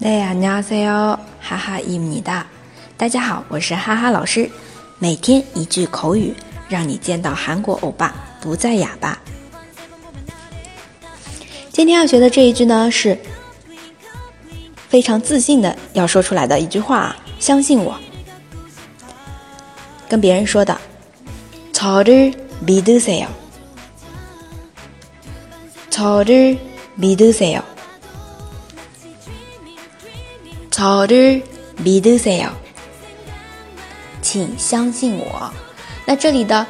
네안녕하세 요， 哈哈伊米达，大家好，我是哈哈老师。每天一句口语，让你见到韩国欧巴不再哑巴。今天要学的这一句呢，是非常自信的要说出来的一句话、啊，相信我，跟别人说的，저를믿으세 요， 저를믿으세 요。 저를믿으세 요。 请相信我。那这里的“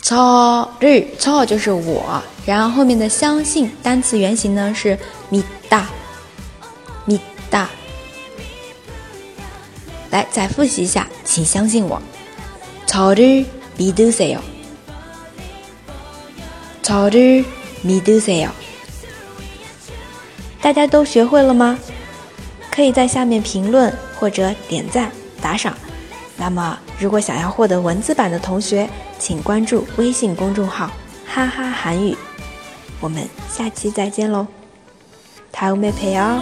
저 를”“저”就是我，然后后面的相信单词原形呢是“믿다”，“믿다”。来，再复习一下，请相信我。저를믿으세 요。 저를 미드세 요。 大家都学会了吗？可以在下面评论或者点赞打赏。那么，如果想要获得文字版的同学，请关注微信公众号“哈哈韩语”。我们下期再见喽，다음에陪哦。